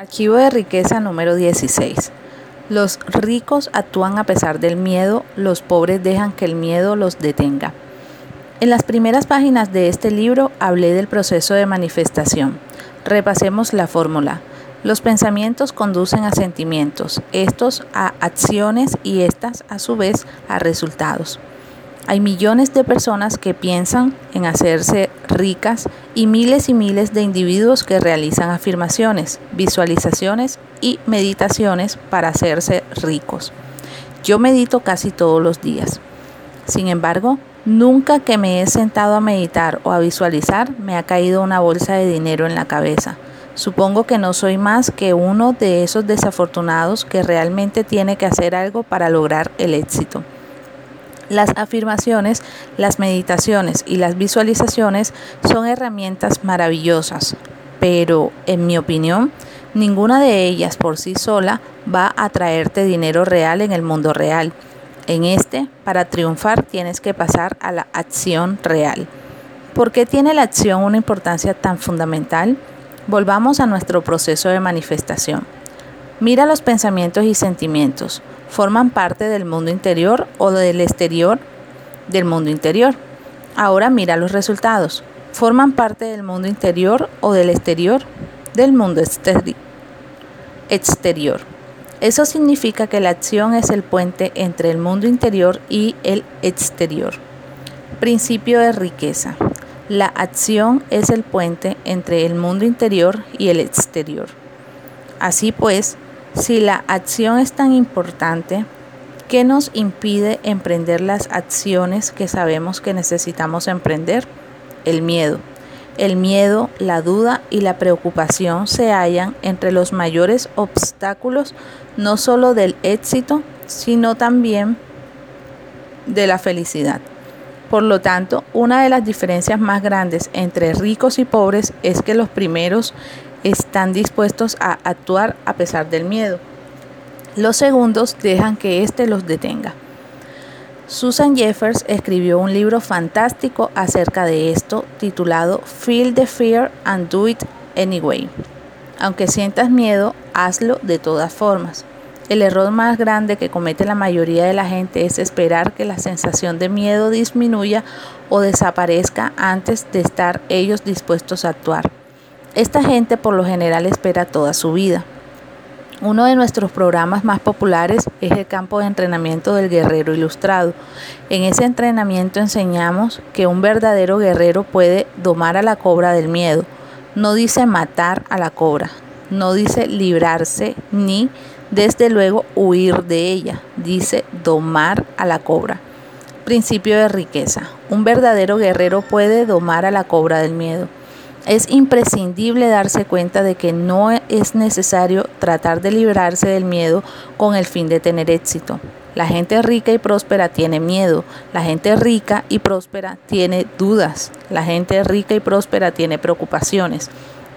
Archivo de riqueza número 16. Los ricos actúan a pesar del miedo, los pobres dejan que el miedo los detenga. En las primeras páginas de este libro hablé del proceso de manifestación. Repasemos la fórmula. Los pensamientos conducen a sentimientos, estos a acciones y estas a su vez a resultados. Hay millones de personas que piensan en hacerse ricas y miles y miles de individuos que realizan afirmaciones, visualizaciones y meditaciones para hacerse ricos. Yo medito casi todos los días. Sin embargo, nunca que me he sentado a meditar o a visualizar me ha caído una bolsa de dinero en la cabeza. Supongo que no soy más que uno de esos desafortunados que realmente tiene que hacer algo para lograr el éxito. Las afirmaciones, las meditaciones y las visualizaciones son herramientas maravillosas, pero en mi opinión, ninguna de ellas por sí sola va a traerte dinero real en el mundo real. En este, para triunfar tienes que pasar a la acción real. ¿Por qué tiene la acción una importancia tan fundamental? Volvamos a nuestro proceso de manifestación. Mira los pensamientos y sentimientos forman parte del mundo interior o del exterior del mundo interior. Ahora mira los resultados. Forman parte del mundo interior o del exterior del mundo exterior. Eso significa que la acción es el puente entre el mundo interior y el exterior. Principio de riqueza. La acción es el puente entre el mundo interior y el exterior. Así pues, si la acción es tan importante, ¿qué nos impide emprender las acciones que sabemos que necesitamos emprender? El miedo. El miedo, la duda y la preocupación se hallan entre los mayores obstáculos no solo del éxito, sino también de la felicidad. Por lo tanto, una de las diferencias más grandes entre ricos y pobres es que los primeros están dispuestos a actuar a pesar del miedo. Los segundos dejan que éste los detenga. Susan Jeffers escribió un libro fantástico acerca de esto titulado Feel the Fear and Do It Anyway. Aunque sientas miedo, hazlo de todas formas. El error más grande que comete la mayoría de la gente es esperar que la sensación de miedo disminuya o desaparezca antes de estar ellos dispuestos a actuar. Esta gente por lo general espera toda su vida. Uno de nuestros programas más populares es el campo de entrenamiento del guerrero ilustrado. En ese entrenamiento enseñamos que un verdadero guerrero puede domar a la cobra del miedo. No dice matar a la cobra, no dice librarse ni desde luego huir de ella, dice domar a la cobra. Principio de riqueza. Un verdadero guerrero puede domar a la cobra del miedo. Es imprescindible darse cuenta de que no es necesario tratar de librarse del miedo con el fin de tener éxito. La gente rica y próspera tiene miedo, la gente rica y próspera tiene dudas, la gente rica y próspera tiene preocupaciones,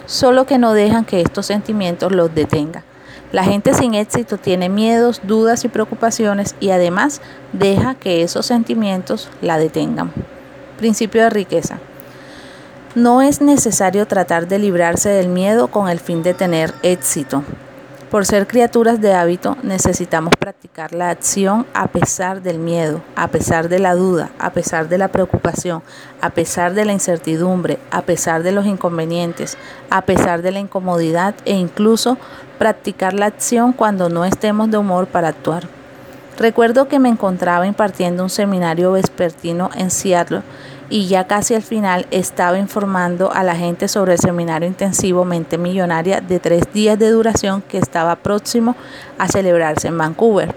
solo que no dejan que estos sentimientos los detengan. La gente sin éxito tiene miedos, dudas y preocupaciones y además deja que esos sentimientos la detengan. Principio de riqueza. No es necesario tratar de librarse del miedo con el fin de tener éxito. Por ser criaturas de hábito, necesitamos practicar la acción a pesar del miedo, a pesar de la duda, a pesar de la preocupación, a pesar de la incertidumbre, a pesar de los inconvenientes, a pesar de la incomodidad e incluso practicar la acción cuando no estemos de humor para actuar. Recuerdo que me encontraba impartiendo un seminario vespertino en Seattle y ya casi al final estaba informando a la gente sobre el seminario intensivo Mente Millonaria de tres días de duración que estaba próximo a celebrarse en Vancouver.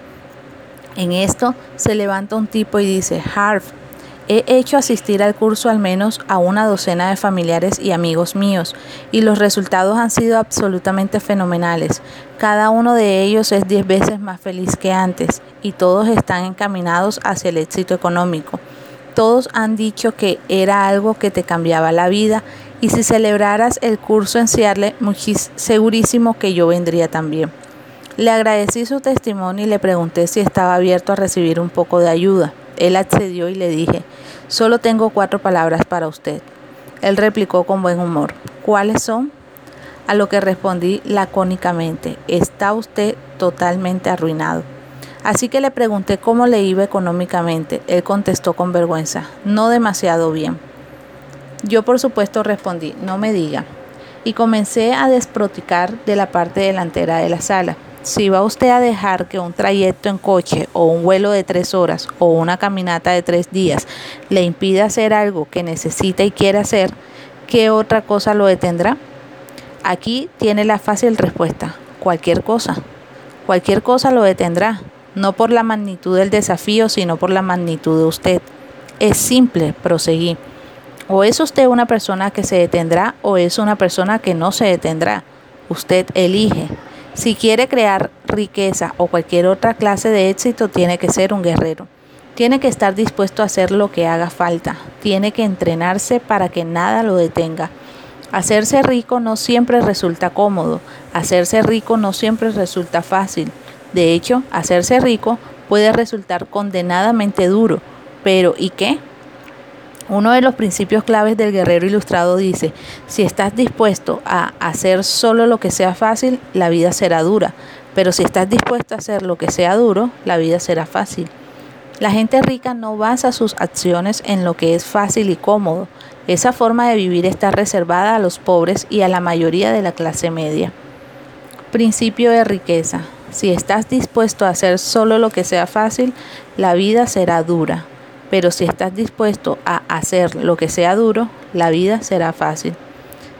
En esto se levanta un tipo y dice, Harv, he hecho asistir al curso al menos a una docena de familiares y amigos míos y los resultados han sido absolutamente fenomenales. Cada uno de ellos es diez veces más feliz que antes y todos están encaminados hacia el éxito económico. Todos han dicho que era algo que te cambiaba la vida y si celebraras el curso en Seattle, segurísimo que yo vendría también. Le agradecí su testimonio y le pregunté si estaba abierto a recibir un poco de ayuda. Él accedió y le dije, solo tengo cuatro palabras para usted. Él replicó con buen humor, ¿cuáles son? A lo que respondí lacónicamente, está usted totalmente arruinado. Así que le pregunté cómo le iba económicamente. Él contestó con vergüenza, no demasiado bien. Yo por supuesto respondí, no me diga. Y comencé a desproticar de la parte delantera de la sala. Si va usted a dejar que un trayecto en coche o un vuelo de tres horas o una caminata de tres días le impida hacer algo que necesita y quiere hacer, ¿qué otra cosa lo detendrá? Aquí tiene la fácil respuesta, cualquier cosa. Cualquier cosa lo detendrá, no por la magnitud del desafío, sino por la magnitud de usted. Es simple, proseguí. O es usted una persona que se detendrá o es una persona que no se detendrá. Usted elige. Si quiere crear riqueza o cualquier otra clase de éxito, tiene que ser un guerrero. Tiene que estar dispuesto a hacer lo que haga falta. Tiene que entrenarse para que nada lo detenga. Hacerse rico no siempre resulta cómodo. Hacerse rico no siempre resulta fácil. De hecho, hacerse rico puede resultar condenadamente duro. Pero ¿y qué? Uno de los principios claves del guerrero ilustrado dice, si estás dispuesto a hacer solo lo que sea fácil, la vida será dura, pero si estás dispuesto a hacer lo que sea duro, la vida será fácil. La gente rica no basa sus acciones en lo que es fácil y cómodo. Esa forma de vivir está reservada a los pobres y a la mayoría de la clase media. Principio de riqueza. Si estás dispuesto a hacer solo lo que sea fácil, la vida será dura pero si estás dispuesto a hacer lo que sea duro, la vida será fácil.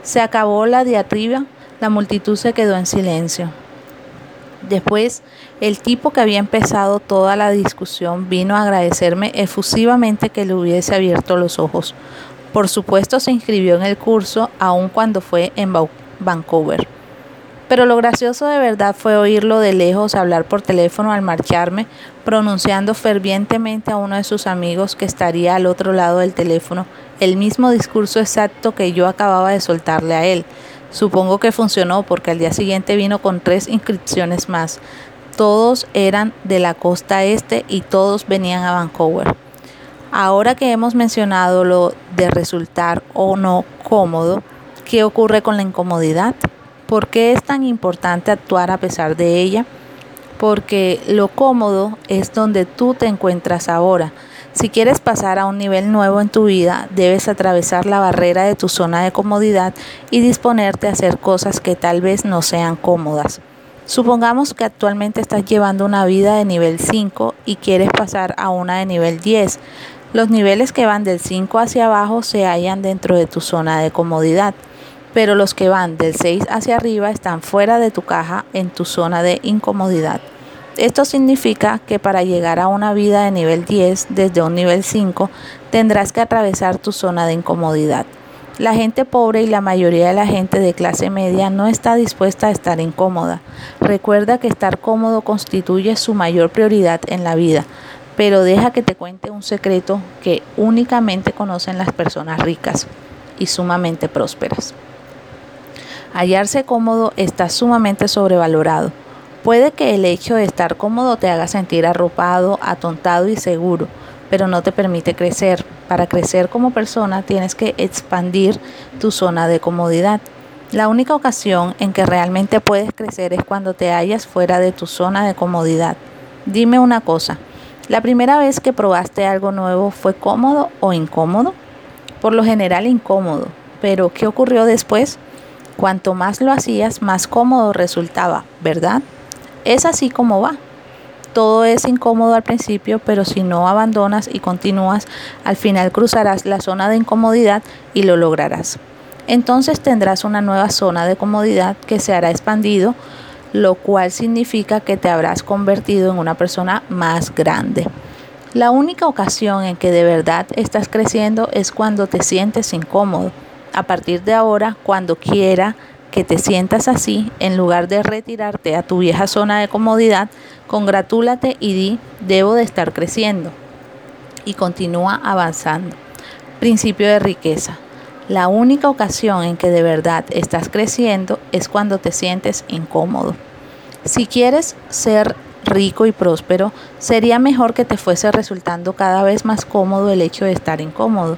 Se acabó la diatriba, la multitud se quedó en silencio. Después, el tipo que había empezado toda la discusión vino a agradecerme efusivamente que le hubiese abierto los ojos. Por supuesto se inscribió en el curso aun cuando fue en Vancouver. Pero lo gracioso de verdad fue oírlo de lejos hablar por teléfono al marcharme, pronunciando fervientemente a uno de sus amigos que estaría al otro lado del teléfono el mismo discurso exacto que yo acababa de soltarle a él. Supongo que funcionó porque al día siguiente vino con tres inscripciones más. Todos eran de la costa este y todos venían a Vancouver. Ahora que hemos mencionado lo de resultar o no cómodo, ¿qué ocurre con la incomodidad? ¿Por qué es tan importante actuar a pesar de ella? Porque lo cómodo es donde tú te encuentras ahora. Si quieres pasar a un nivel nuevo en tu vida, debes atravesar la barrera de tu zona de comodidad y disponerte a hacer cosas que tal vez no sean cómodas. Supongamos que actualmente estás llevando una vida de nivel 5 y quieres pasar a una de nivel 10. Los niveles que van del 5 hacia abajo se hallan dentro de tu zona de comodidad pero los que van del 6 hacia arriba están fuera de tu caja en tu zona de incomodidad. Esto significa que para llegar a una vida de nivel 10 desde un nivel 5 tendrás que atravesar tu zona de incomodidad. La gente pobre y la mayoría de la gente de clase media no está dispuesta a estar incómoda. Recuerda que estar cómodo constituye su mayor prioridad en la vida, pero deja que te cuente un secreto que únicamente conocen las personas ricas y sumamente prósperas. Hallarse cómodo está sumamente sobrevalorado. Puede que el hecho de estar cómodo te haga sentir arropado, atontado y seguro, pero no te permite crecer. Para crecer como persona tienes que expandir tu zona de comodidad. La única ocasión en que realmente puedes crecer es cuando te hallas fuera de tu zona de comodidad. Dime una cosa, ¿la primera vez que probaste algo nuevo fue cómodo o incómodo? Por lo general incómodo, pero ¿qué ocurrió después? Cuanto más lo hacías, más cómodo resultaba, ¿verdad? Es así como va. Todo es incómodo al principio, pero si no abandonas y continúas, al final cruzarás la zona de incomodidad y lo lograrás. Entonces tendrás una nueva zona de comodidad que se hará expandido, lo cual significa que te habrás convertido en una persona más grande. La única ocasión en que de verdad estás creciendo es cuando te sientes incómodo a partir de ahora, cuando quiera que te sientas así, en lugar de retirarte a tu vieja zona de comodidad, congratúlate y di, debo de estar creciendo. Y continúa avanzando. Principio de riqueza. La única ocasión en que de verdad estás creciendo es cuando te sientes incómodo. Si quieres ser rico y próspero, sería mejor que te fuese resultando cada vez más cómodo el hecho de estar incómodo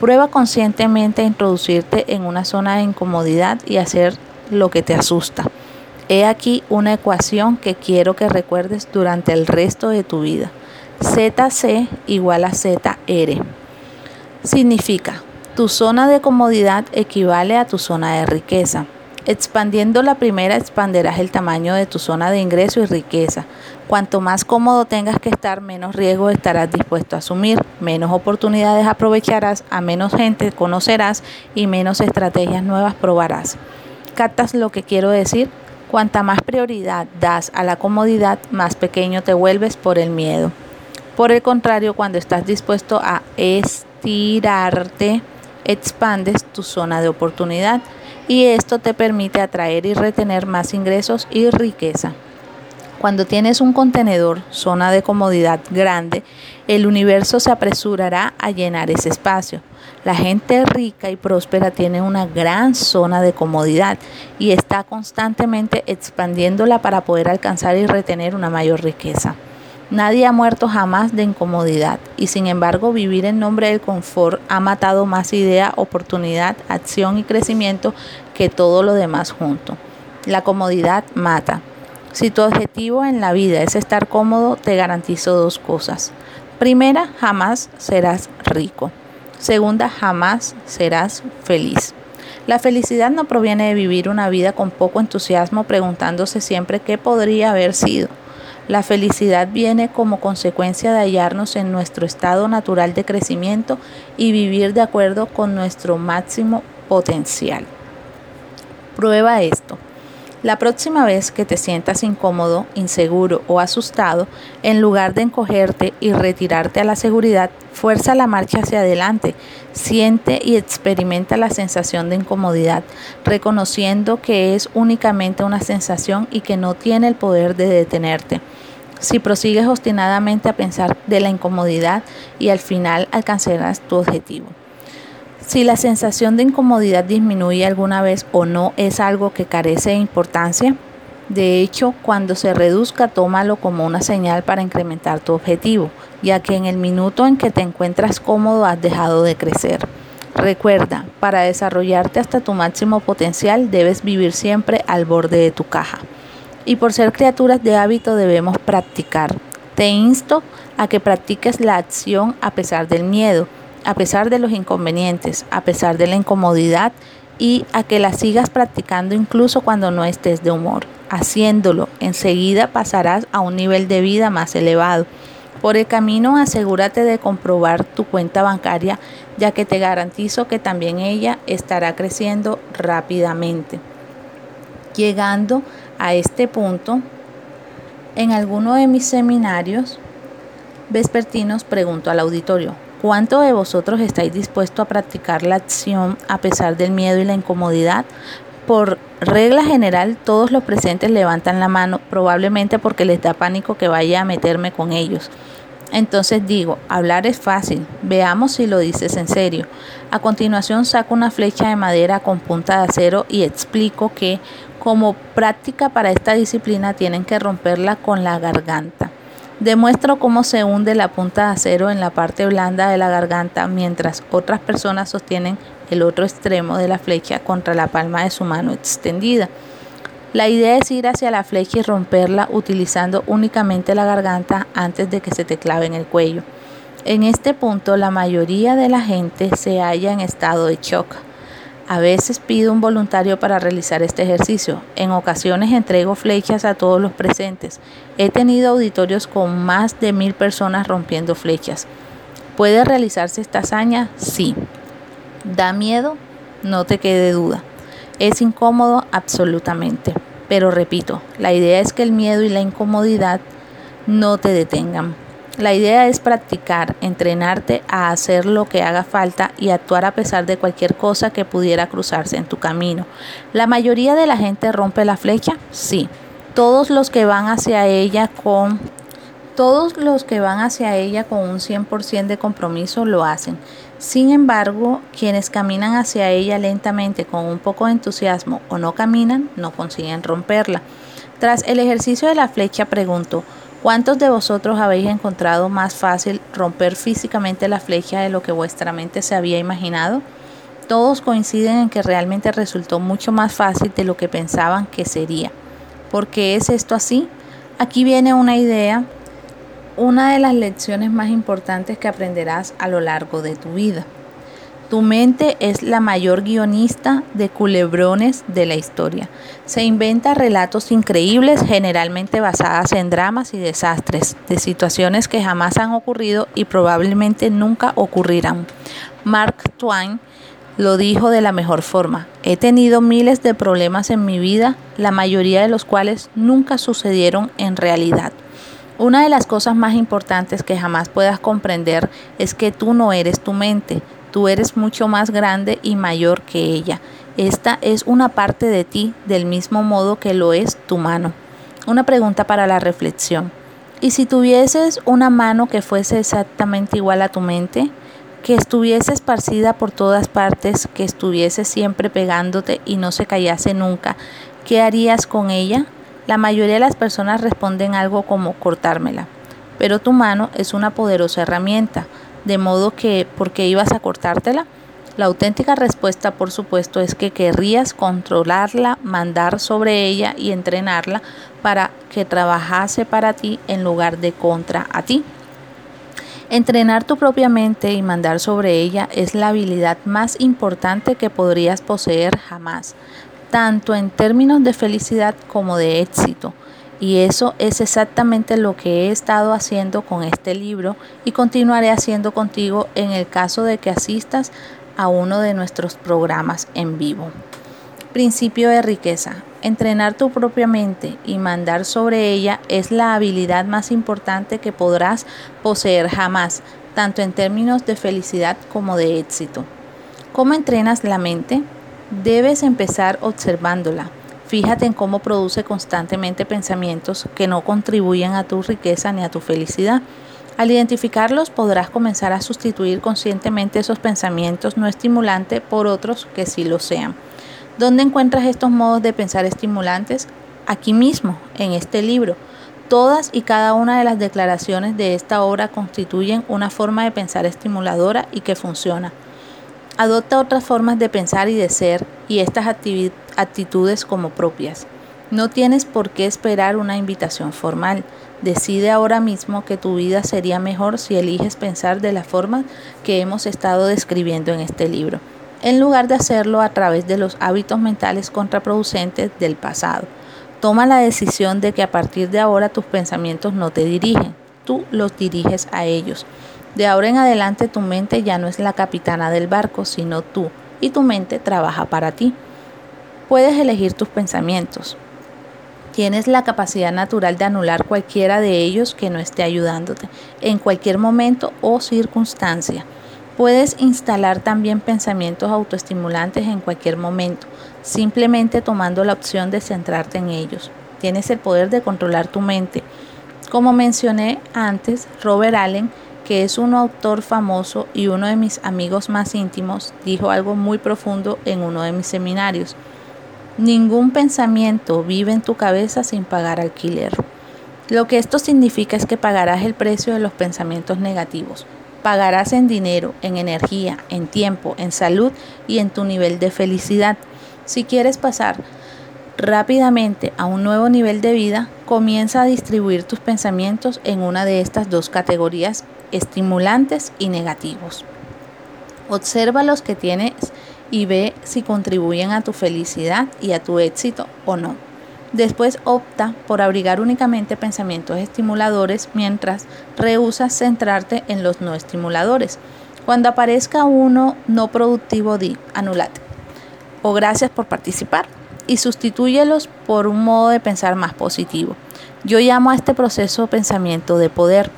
Prueba conscientemente a introducirte en una zona de incomodidad y hacer lo que te asusta. He aquí una ecuación que quiero que recuerdes durante el resto de tu vida. ZC igual a ZR. Significa, tu zona de comodidad equivale a tu zona de riqueza. Expandiendo la primera, expanderás el tamaño de tu zona de ingreso y riqueza. Cuanto más cómodo tengas que estar, menos riesgo estarás dispuesto a asumir, menos oportunidades aprovecharás, a menos gente conocerás y menos estrategias nuevas probarás. ¿Captas lo que quiero decir? Cuanta más prioridad das a la comodidad, más pequeño te vuelves por el miedo. Por el contrario, cuando estás dispuesto a estirarte, expandes tu zona de oportunidad y esto te permite atraer y retener más ingresos y riqueza. Cuando tienes un contenedor, zona de comodidad grande, el universo se apresurará a llenar ese espacio. La gente rica y próspera tiene una gran zona de comodidad y está constantemente expandiéndola para poder alcanzar y retener una mayor riqueza. Nadie ha muerto jamás de incomodidad y sin embargo vivir en nombre del confort ha matado más idea, oportunidad, acción y crecimiento que todo lo demás junto. La comodidad mata. Si tu objetivo en la vida es estar cómodo, te garantizo dos cosas. Primera, jamás serás rico. Segunda, jamás serás feliz. La felicidad no proviene de vivir una vida con poco entusiasmo preguntándose siempre qué podría haber sido. La felicidad viene como consecuencia de hallarnos en nuestro estado natural de crecimiento y vivir de acuerdo con nuestro máximo potencial. Prueba esto. La próxima vez que te sientas incómodo, inseguro o asustado, en lugar de encogerte y retirarte a la seguridad, fuerza la marcha hacia adelante, siente y experimenta la sensación de incomodidad, reconociendo que es únicamente una sensación y que no tiene el poder de detenerte si prosigues obstinadamente a pensar de la incomodidad y al final alcanzarás tu objetivo. Si la sensación de incomodidad disminuye alguna vez o no es algo que carece de importancia, de hecho, cuando se reduzca, tómalo como una señal para incrementar tu objetivo, ya que en el minuto en que te encuentras cómodo has dejado de crecer. Recuerda, para desarrollarte hasta tu máximo potencial debes vivir siempre al borde de tu caja y por ser criaturas de hábito debemos practicar. Te insto a que practiques la acción a pesar del miedo, a pesar de los inconvenientes, a pesar de la incomodidad y a que la sigas practicando incluso cuando no estés de humor. Haciéndolo, enseguida pasarás a un nivel de vida más elevado. Por el camino asegúrate de comprobar tu cuenta bancaria ya que te garantizo que también ella estará creciendo rápidamente. Llegando a este punto, en alguno de mis seminarios vespertinos pregunto al auditorio, ¿cuánto de vosotros estáis dispuesto a practicar la acción a pesar del miedo y la incomodidad? Por regla general, todos los presentes levantan la mano, probablemente porque les da pánico que vaya a meterme con ellos. Entonces digo, hablar es fácil, veamos si lo dices en serio. A continuación saco una flecha de madera con punta de acero y explico que como práctica para esta disciplina tienen que romperla con la garganta. Demuestro cómo se hunde la punta de acero en la parte blanda de la garganta mientras otras personas sostienen el otro extremo de la flecha contra la palma de su mano extendida. La idea es ir hacia la flecha y romperla utilizando únicamente la garganta antes de que se te clave en el cuello. En este punto la mayoría de la gente se halla en estado de shock. A veces pido un voluntario para realizar este ejercicio. En ocasiones entrego flechas a todos los presentes. He tenido auditorios con más de mil personas rompiendo flechas. ¿Puede realizarse esta hazaña? Sí. ¿Da miedo? No te quede duda. Es incómodo absolutamente. Pero repito, la idea es que el miedo y la incomodidad no te detengan. La idea es practicar, entrenarte a hacer lo que haga falta y actuar a pesar de cualquier cosa que pudiera cruzarse en tu camino. ¿La mayoría de la gente rompe la flecha? Sí. Todos los que van hacia ella con todos los que van hacia ella con un 100% de compromiso lo hacen. Sin embargo, quienes caminan hacia ella lentamente con un poco de entusiasmo o no caminan, no consiguen romperla. Tras el ejercicio de la flecha pregunto, ¿cuántos de vosotros habéis encontrado más fácil romper físicamente la flecha de lo que vuestra mente se había imaginado? Todos coinciden en que realmente resultó mucho más fácil de lo que pensaban que sería. ¿Por qué es esto así? Aquí viene una idea, una de las lecciones más importantes que aprenderás a lo largo de tu vida. Tu mente es la mayor guionista de culebrones de la historia. Se inventa relatos increíbles, generalmente basadas en dramas y desastres, de situaciones que jamás han ocurrido y probablemente nunca ocurrirán. Mark Twain lo dijo de la mejor forma. He tenido miles de problemas en mi vida, la mayoría de los cuales nunca sucedieron en realidad. Una de las cosas más importantes que jamás puedas comprender es que tú no eres tu mente, Tú eres mucho más grande y mayor que ella. Esta es una parte de ti del mismo modo que lo es tu mano. Una pregunta para la reflexión. ¿Y si tuvieses una mano que fuese exactamente igual a tu mente? Que estuviese esparcida por todas partes, que estuviese siempre pegándote y no se callase nunca. ¿Qué harías con ella? La mayoría de las personas responden algo como cortármela. Pero tu mano es una poderosa herramienta de modo que, ¿por qué ibas a cortártela? La auténtica respuesta, por supuesto, es que querrías controlarla, mandar sobre ella y entrenarla para que trabajase para ti en lugar de contra a ti. Entrenar tu propia mente y mandar sobre ella es la habilidad más importante que podrías poseer jamás, tanto en términos de felicidad como de éxito. Y eso es exactamente lo que he estado haciendo con este libro y continuaré haciendo contigo en el caso de que asistas a uno de nuestros programas en vivo. Principio de riqueza. Entrenar tu propia mente y mandar sobre ella es la habilidad más importante que podrás poseer jamás, tanto en términos de felicidad como de éxito. ¿Cómo entrenas la mente? Debes empezar observándola Fíjate en cómo produce constantemente pensamientos que no contribuyen a tu riqueza ni a tu felicidad. Al identificarlos podrás comenzar a sustituir conscientemente esos pensamientos no estimulantes por otros que sí lo sean. ¿Dónde encuentras estos modos de pensar estimulantes? Aquí mismo, en este libro. Todas y cada una de las declaraciones de esta obra constituyen una forma de pensar estimuladora y que funciona. Adopta otras formas de pensar y de ser y estas actitudes como propias. No tienes por qué esperar una invitación formal. Decide ahora mismo que tu vida sería mejor si eliges pensar de la forma que hemos estado describiendo en este libro, en lugar de hacerlo a través de los hábitos mentales contraproducentes del pasado. Toma la decisión de que a partir de ahora tus pensamientos no te dirigen, tú los diriges a ellos. De ahora en adelante tu mente ya no es la capitana del barco, sino tú, y tu mente trabaja para ti. Puedes elegir tus pensamientos. Tienes la capacidad natural de anular cualquiera de ellos que no esté ayudándote, en cualquier momento o circunstancia. Puedes instalar también pensamientos autoestimulantes en cualquier momento, simplemente tomando la opción de centrarte en ellos. Tienes el poder de controlar tu mente. Como mencioné antes, Robert Allen, que es un autor famoso y uno de mis amigos más íntimos, dijo algo muy profundo en uno de mis seminarios. Ningún pensamiento vive en tu cabeza sin pagar alquiler. Lo que esto significa es que pagarás el precio de los pensamientos negativos. Pagarás en dinero, en energía, en tiempo, en salud y en tu nivel de felicidad. Si quieres pasar rápidamente a un nuevo nivel de vida, comienza a distribuir tus pensamientos en una de estas dos categorías, estimulantes y negativos. Observa los que tienes y ve si contribuyen a tu felicidad y a tu éxito o no. Después opta por abrigar únicamente pensamientos estimuladores mientras rehusas centrarte en los no estimuladores. Cuando aparezca uno no productivo, di anulate o gracias por participar y sustitúyelos por un modo de pensar más positivo. Yo llamo a este proceso pensamiento de poder.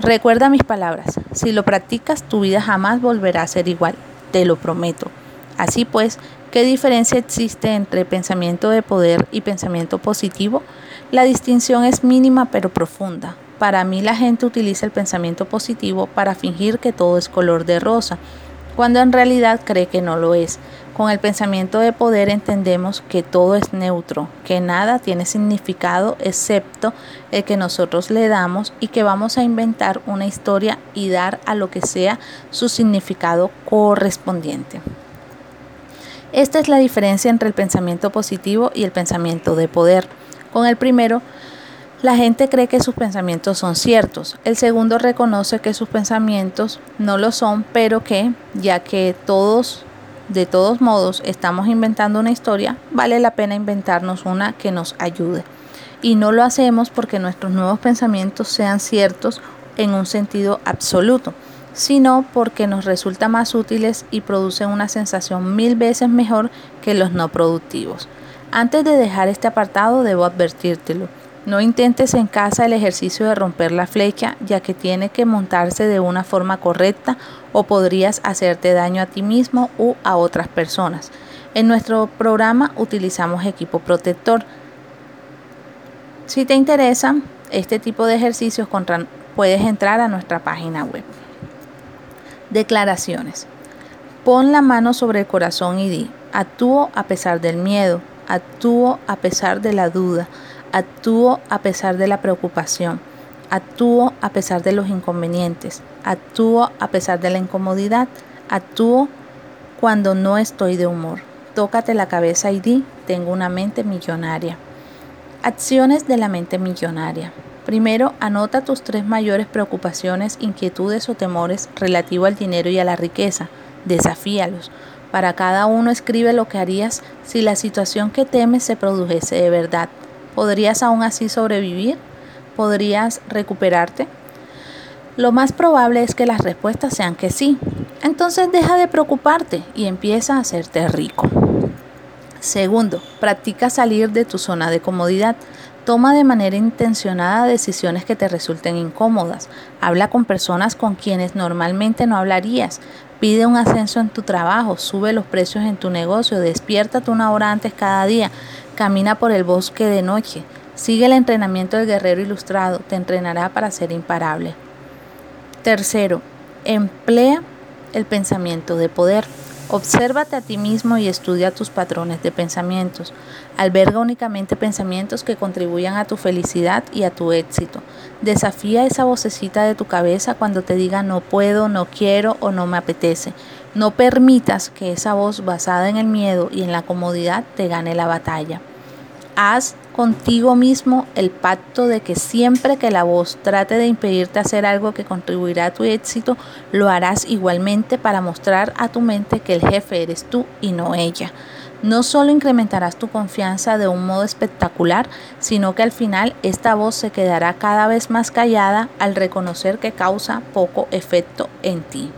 Recuerda mis palabras, si lo practicas tu vida jamás volverá a ser igual, te lo prometo. Así pues, ¿qué diferencia existe entre pensamiento de poder y pensamiento positivo? La distinción es mínima pero profunda. Para mí la gente utiliza el pensamiento positivo para fingir que todo es color de rosa, cuando en realidad cree que no lo es. Con el pensamiento de poder entendemos que todo es neutro, que nada tiene significado excepto el que nosotros le damos y que vamos a inventar una historia y dar a lo que sea su significado correspondiente. Esta es la diferencia entre el pensamiento positivo y el pensamiento de poder. Con el primero, la gente cree que sus pensamientos son ciertos. El segundo reconoce que sus pensamientos no lo son, pero que, ya que todos, de todos modos, estamos inventando una historia, vale la pena inventarnos una que nos ayude. Y no lo hacemos porque nuestros nuevos pensamientos sean ciertos en un sentido absoluto, sino porque nos resultan más útiles y producen una sensación mil veces mejor que los no productivos. Antes de dejar este apartado debo advertírtelo no intentes en casa el ejercicio de romper la flecha, ya que tiene que montarse de una forma correcta o podrías hacerte daño a ti mismo u a otras personas. En nuestro programa utilizamos equipo protector. Si te interesa este tipo de ejercicios, puedes entrar a nuestra página web. Declaraciones. Pon la mano sobre el corazón y di, actúo a pesar del miedo, actúo a pesar de la duda, Actúo a pesar de la preocupación. Actúo a pesar de los inconvenientes. Actúo a pesar de la incomodidad. Actúo cuando no estoy de humor. Tócate la cabeza y di, tengo una mente millonaria. Acciones de la mente millonaria. Primero, anota tus tres mayores preocupaciones, inquietudes o temores relativo al dinero y a la riqueza. Desafíalos. Para cada uno escribe lo que harías si la situación que temes se produjese de verdad. ¿Podrías aún así sobrevivir? ¿Podrías recuperarte? Lo más probable es que las respuestas sean que sí. Entonces deja de preocuparte y empieza a hacerte rico. Segundo, practica salir de tu zona de comodidad. Toma de manera intencionada decisiones que te resulten incómodas. Habla con personas con quienes normalmente no hablarías. Pide un ascenso en tu trabajo, sube los precios en tu negocio, despiértate una hora antes cada día, Camina por el bosque de noche. Sigue el entrenamiento del guerrero ilustrado. Te entrenará para ser imparable. Tercero, emplea el pensamiento de poder. Obsérvate a ti mismo y estudia tus patrones de pensamientos. Alberga únicamente pensamientos que contribuyan a tu felicidad y a tu éxito. Desafía esa vocecita de tu cabeza cuando te diga no puedo, no quiero o no me apetece. No permitas que esa voz basada en el miedo y en la comodidad te gane la batalla. Haz contigo mismo el pacto de que siempre que la voz trate de impedirte hacer algo que contribuirá a tu éxito, lo harás igualmente para mostrar a tu mente que el jefe eres tú y no ella. No solo incrementarás tu confianza de un modo espectacular, sino que al final esta voz se quedará cada vez más callada al reconocer que causa poco efecto en ti.